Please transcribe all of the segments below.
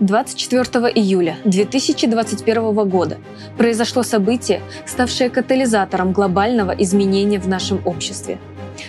24 июля 2021 года произошло событие, ставшее катализатором глобального изменения в нашем обществе.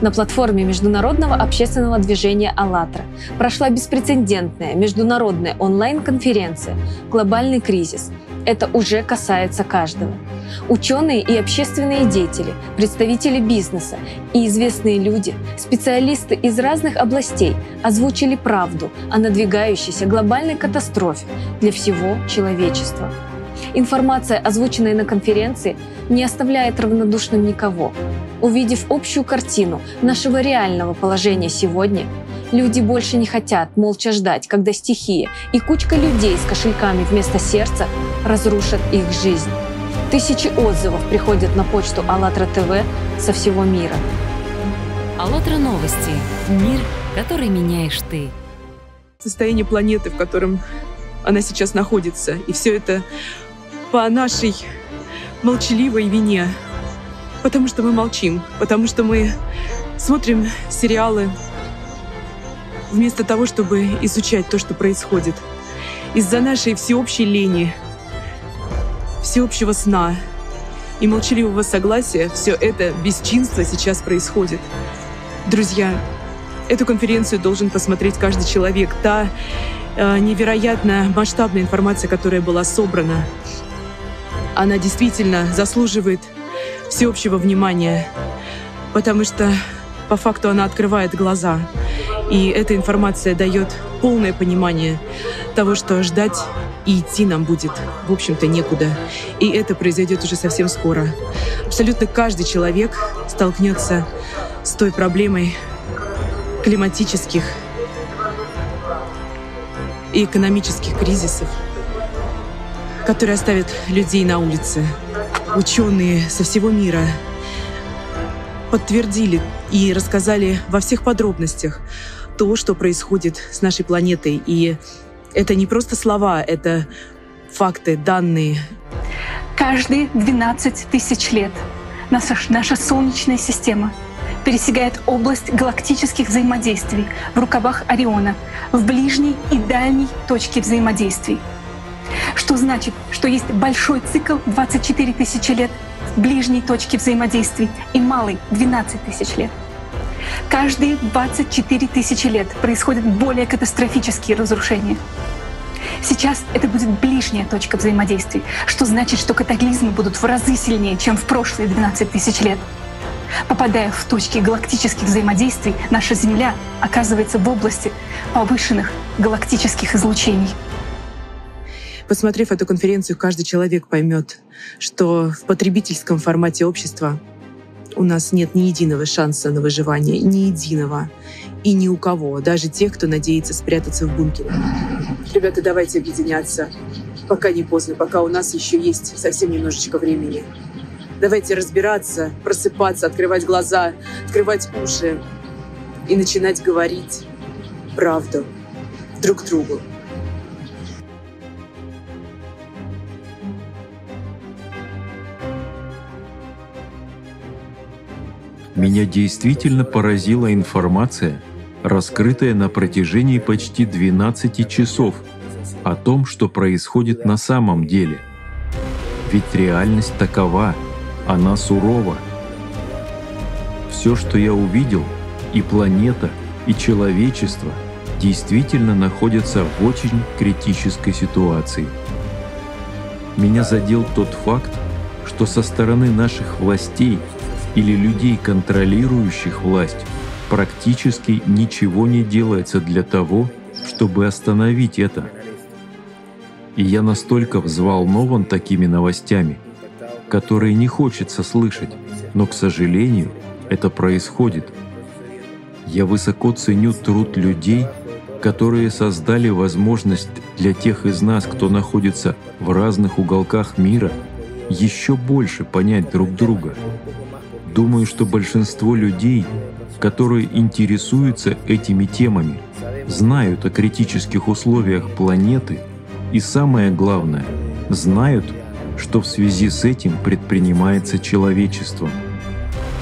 На платформе международного общественного движения «АЛЛАТРА» прошла беспрецедентная международная онлайн-конференция «Глобальный кризис», это уже касается каждого. Ученые и общественные деятели, представители бизнеса и известные люди, специалисты из разных областей озвучили правду о надвигающейся глобальной катастрофе для всего человечества. Информация, озвученная на конференции, не оставляет равнодушным никого. Увидев общую картину нашего реального положения сегодня, Люди больше не хотят молча ждать, когда стихия и кучка людей с кошельками вместо сердца разрушат их жизнь. Тысячи отзывов приходят на почту АЛЛАТРА ТВ со всего мира. АЛЛАТРА Новости. Мир, который меняешь ты. Состояние планеты, в котором она сейчас находится. И все это по нашей молчаливой вине. Потому что мы молчим, потому что мы смотрим сериалы, вместо того, чтобы изучать то, что происходит. Из-за нашей всеобщей лени, всеобщего сна и молчаливого согласия все это бесчинство сейчас происходит. Друзья, эту конференцию должен посмотреть каждый человек. Та э, невероятно масштабная информация, которая была собрана, она действительно заслуживает всеобщего внимания, потому что по факту она открывает глаза. И эта информация дает полное понимание того, что ждать и идти нам будет, в общем-то, некуда. И это произойдет уже совсем скоро. Абсолютно каждый человек столкнется с той проблемой климатических и экономических кризисов, которые оставят людей на улице. Ученые со всего мира подтвердили и рассказали во всех подробностях то, что происходит с нашей планетой. И это не просто слова, это факты, данные. Каждые 12 тысяч лет наша, наша Солнечная система пересекает область галактических взаимодействий в рукавах Ориона, в ближней и дальней точке взаимодействий. Что значит, что есть большой цикл 24 тысячи лет в ближней точке взаимодействий и малый 12 тысяч лет. Каждые 24 тысячи лет происходят более катастрофические разрушения. Сейчас это будет ближняя точка взаимодействия, что значит, что катаклизмы будут в разы сильнее, чем в прошлые 12 тысяч лет. Попадая в точки галактических взаимодействий, наша Земля оказывается в области повышенных галактических излучений. Посмотрев эту конференцию, каждый человек поймет, что в потребительском формате общества у нас нет ни единого шанса на выживание, ни единого. И ни у кого, даже тех, кто надеется спрятаться в бункере. Ребята, давайте объединяться. Пока не поздно, пока у нас еще есть совсем немножечко времени. Давайте разбираться, просыпаться, открывать глаза, открывать уши и начинать говорить правду друг другу. Меня действительно поразила информация, раскрытая на протяжении почти 12 часов о том, что происходит на самом деле. Ведь реальность такова, она сурова. Все, что я увидел, и планета, и человечество действительно находятся в очень критической ситуации. Меня задел тот факт, что со стороны наших властей – или людей, контролирующих власть, практически ничего не делается для того, чтобы остановить это. И я настолько взволнован такими новостями, которые не хочется слышать, но, к сожалению, это происходит. Я высоко ценю труд людей, которые создали возможность для тех из нас, кто находится в разных уголках мира, еще больше понять друг друга. Думаю, что большинство людей, которые интересуются этими темами, знают о критических условиях планеты и самое главное, знают, что в связи с этим предпринимается человечеством.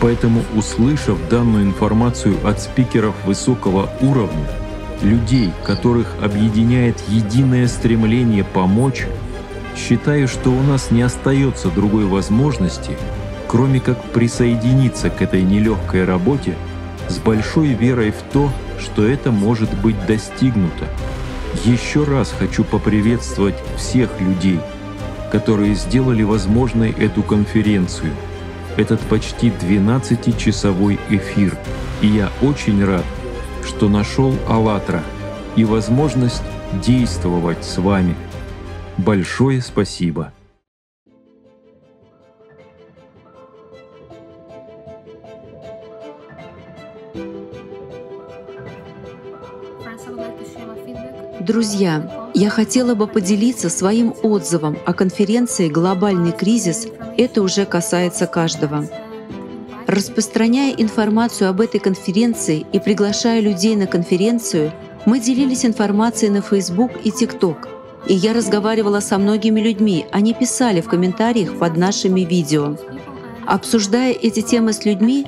Поэтому, услышав данную информацию от спикеров высокого уровня, людей, которых объединяет единое стремление помочь, считаю, что у нас не остается другой возможности, кроме как присоединиться к этой нелегкой работе с большой верой в то, что это может быть достигнуто. Еще раз хочу поприветствовать всех людей, которые сделали возможной эту конференцию, этот почти 12-часовой эфир. И я очень рад, что нашел «АЛЛАТРА» и возможность действовать с вами. Большое спасибо! Друзья, я хотела бы поделиться своим отзывом о конференции «Глобальный кризис». Это уже касается каждого. Распространяя информацию об этой конференции и приглашая людей на конференцию, мы делились информацией на Facebook и TikTok. И я разговаривала со многими людьми, они писали в комментариях под нашими видео. Обсуждая эти темы с людьми,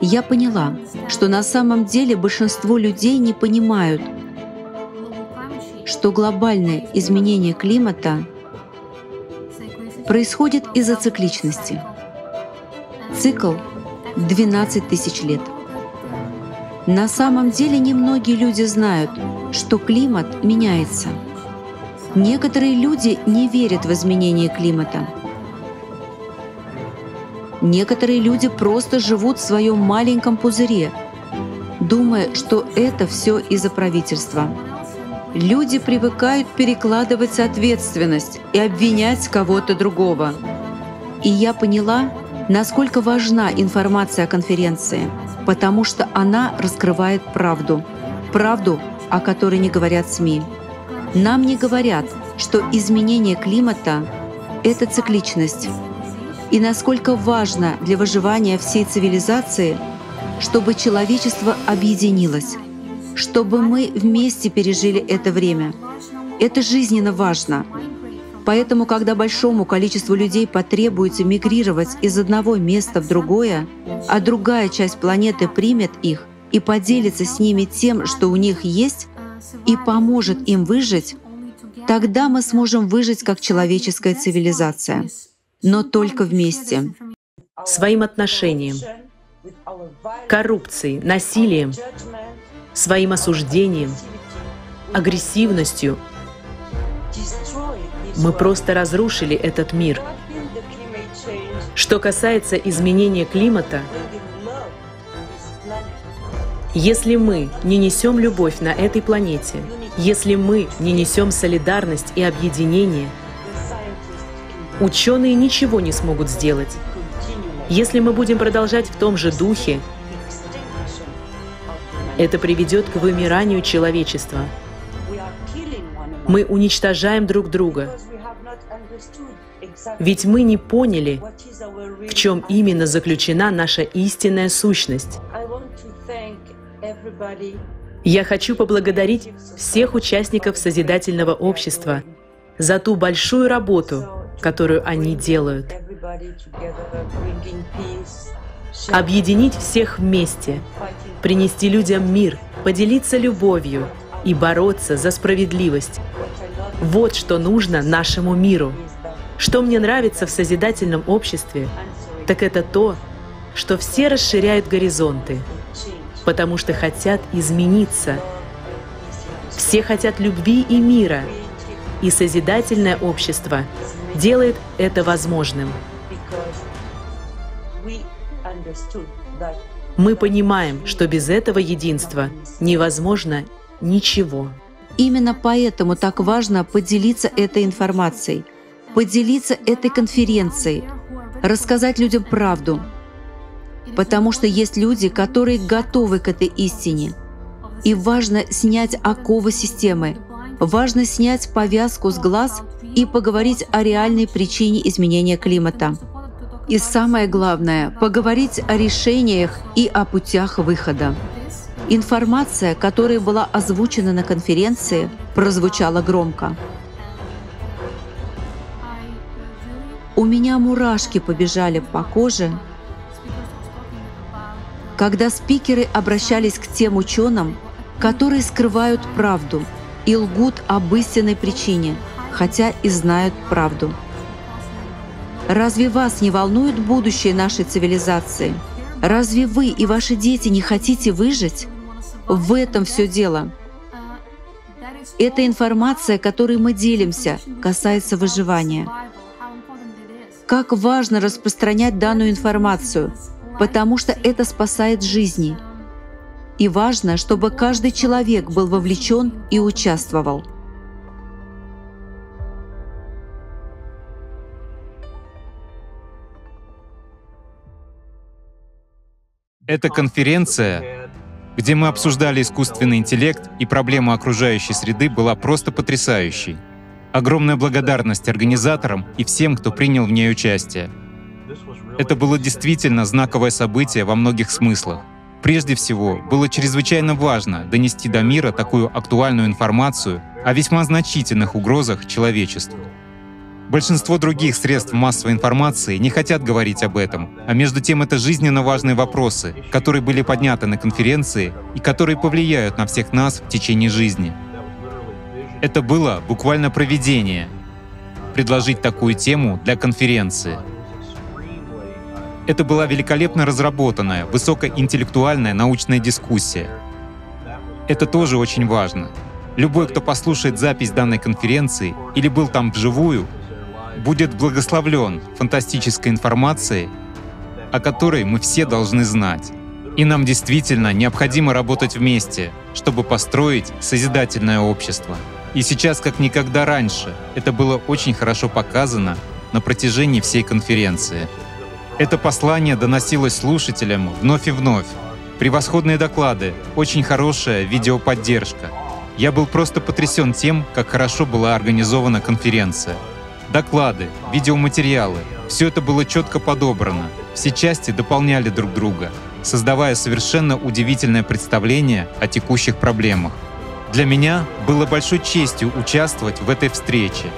я поняла, что на самом деле большинство людей не понимают, что глобальное изменение климата происходит из-за цикличности — Цикл 12 тысяч лет. На самом деле немногие люди знают, что климат меняется. Некоторые люди не верят в изменение климата. Некоторые люди просто живут в своем маленьком пузыре, думая, что это все из-за правительства. Люди привыкают перекладывать ответственность и обвинять кого-то другого. И я поняла, насколько важна информация о конференции, потому что она раскрывает правду. Правду, о которой не говорят СМИ. Нам не говорят, что изменение климата — это цикличность. И насколько важно для выживания всей цивилизации, чтобы человечество объединилось, чтобы мы вместе пережили это время. Это жизненно важно, Поэтому, когда большому количеству людей потребуется мигрировать из одного места в другое, а другая часть планеты примет их и поделится с ними тем, что у них есть, и поможет им выжить, тогда мы сможем выжить как человеческая цивилизация. Но только вместе. Своим отношением, коррупцией, насилием, своим осуждением, агрессивностью — мы просто разрушили этот мир. Что касается изменения климата, если мы не несем любовь на этой планете, если мы не несем солидарность и объединение, ученые ничего не смогут сделать. Если мы будем продолжать в том же духе, это приведет к вымиранию человечества. Мы уничтожаем друг друга. Ведь мы не поняли, в чем именно заключена наша истинная сущность. Я хочу поблагодарить всех участников Созидательного общества за ту большую работу, которую они делают. Объединить всех вместе, принести людям мир, поделиться любовью и бороться за справедливость. Вот что нужно нашему миру. Что мне нравится в созидательном обществе, так это то, что все расширяют горизонты, потому что хотят измениться. Все хотят любви и мира, и созидательное общество делает это возможным. Мы понимаем, что без этого единства невозможно ничего. Именно поэтому так важно поделиться этой информацией — поделиться этой конференцией, рассказать людям правду, потому что есть люди, которые готовы к этой истине. И важно снять оковы системы, важно снять повязку с глаз и поговорить о реальной причине изменения климата. И самое главное — поговорить о решениях и о путях выхода. Информация, которая была озвучена на конференции, прозвучала громко. У меня мурашки побежали по коже, когда спикеры обращались к тем ученым, которые скрывают правду и лгут об истинной причине, хотя и знают правду. Разве вас не волнует будущее нашей цивилизации? Разве вы и ваши дети не хотите выжить? В этом все дело. Эта информация, которой мы делимся, касается выживания. Как важно распространять данную информацию, потому что это спасает жизни. И важно, чтобы каждый человек был вовлечен и участвовал. Эта конференция, где мы обсуждали искусственный интеллект и проблему окружающей среды, была просто потрясающей. Огромная благодарность организаторам и всем, кто принял в ней участие. Это было действительно знаковое событие во многих смыслах. Прежде всего, было чрезвычайно важно донести до мира такую актуальную информацию о весьма значительных угрозах человечеству. Большинство других средств массовой информации не хотят говорить об этом, а между тем это жизненно важные вопросы, которые были подняты на конференции и которые повлияют на всех нас в течение жизни. Это было буквально проведение — предложить такую тему для конференции. Это была великолепно разработанная, высокоинтеллектуальная научная дискуссия. Это тоже очень важно. Любой, кто послушает запись данной конференции или был там вживую, будет благословлен фантастической информацией, о которой мы все должны знать. И нам действительно необходимо работать вместе, чтобы построить созидательное общество. И сейчас, как никогда раньше, это было очень хорошо показано на протяжении всей конференции. Это послание доносилось слушателям вновь и вновь. Превосходные доклады, очень хорошая видеоподдержка. Я был просто потрясен тем, как хорошо была организована конференция. Доклады, видеоматериалы — все это было четко подобрано. Все части дополняли друг друга, создавая совершенно удивительное представление о текущих проблемах. Для меня было большой честью участвовать в этой встрече.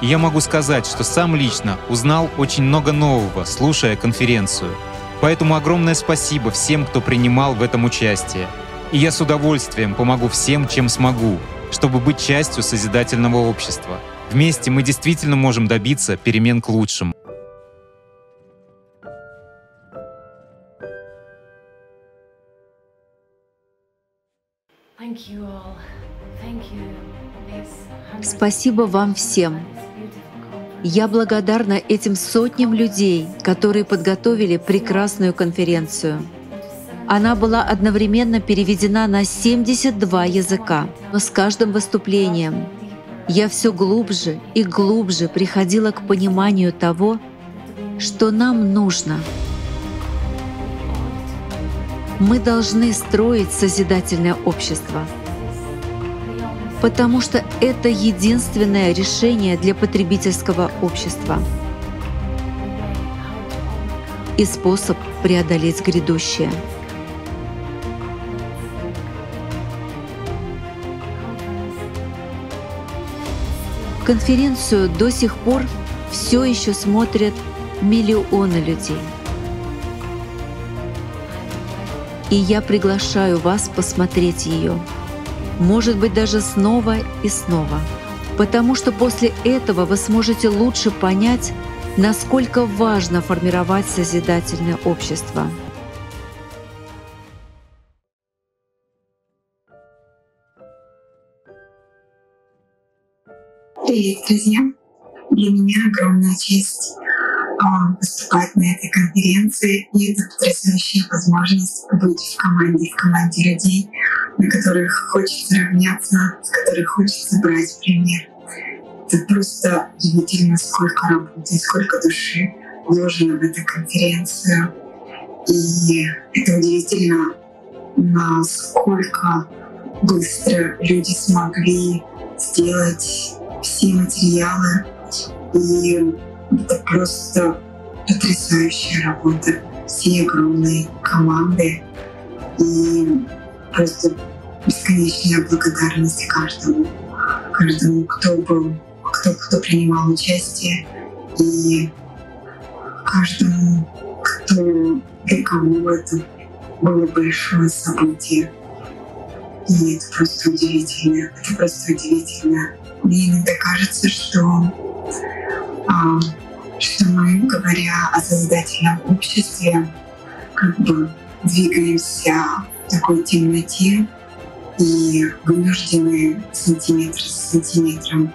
И я могу сказать, что сам лично узнал очень много нового, слушая конференцию. Поэтому огромное спасибо всем, кто принимал в этом участие. И я с удовольствием помогу всем, чем смогу, чтобы быть частью созидательного общества — Вместе мы действительно можем добиться перемен к лучшему. Спасибо вам всем. Я благодарна этим сотням людей, которые подготовили прекрасную конференцию. Она была одновременно переведена на 72 языка, но с каждым выступлением я все глубже и глубже приходила к пониманию того, что нам нужно. Мы должны строить созидательное общество, потому что это единственное решение для потребительского общества и способ преодолеть грядущее. Конференцию до сих пор все еще смотрят миллионы людей. И я приглашаю вас посмотреть ее. Может быть, даже снова и снова. Потому что после этого вы сможете лучше понять, насколько важно формировать созидательное общество. Привет, друзья! Для меня огромная честь а, выступать на этой конференции. И это потрясающая возможность быть в команде, в команде людей, на которых хочется равняться, с которых хочется брать пример. Это просто удивительно, сколько работы, сколько души вложено в эту конференцию. И это удивительно, насколько быстро люди смогли сделать все материалы. И это просто потрясающая работа. Все огромные команды. И просто бесконечная благодарность каждому, каждому, кто был, кто, кто принимал участие, и каждому, кто для кого это было большое событие. И это просто удивительно. Это просто удивительно. Мне иногда кажется, что, а, что мы, говоря о созидательном обществе, как бы двигаемся в такой темноте и вынуждены сантиметр с сантиметром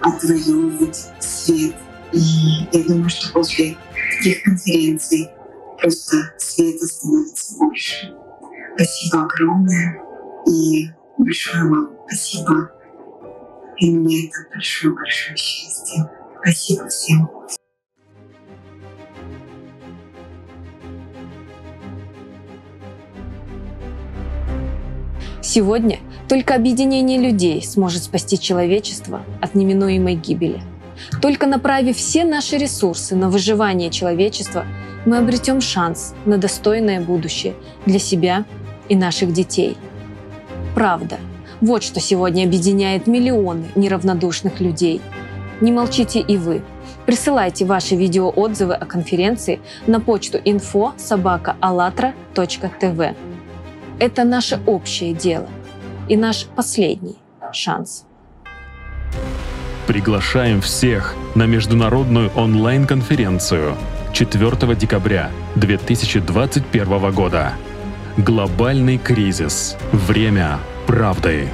отвоевывать свет. И я думаю, что после таких конференций просто света становится больше. Спасибо огромное и большое вам спасибо. И мне это большое-большое счастье. Спасибо всем. Сегодня только объединение людей сможет спасти человечество от неминуемой гибели. Только направив все наши ресурсы на выживание человечества, мы обретем шанс на достойное будущее для себя и наших детей. Правда. Вот что сегодня объединяет миллионы неравнодушных людей. Не молчите и вы. Присылайте ваши видеоотзывы о конференции на почту info собака tv Это наше общее дело и наш последний шанс. Приглашаем всех на международную онлайн-конференцию 4 декабря 2021 года. Глобальный кризис. Время правды.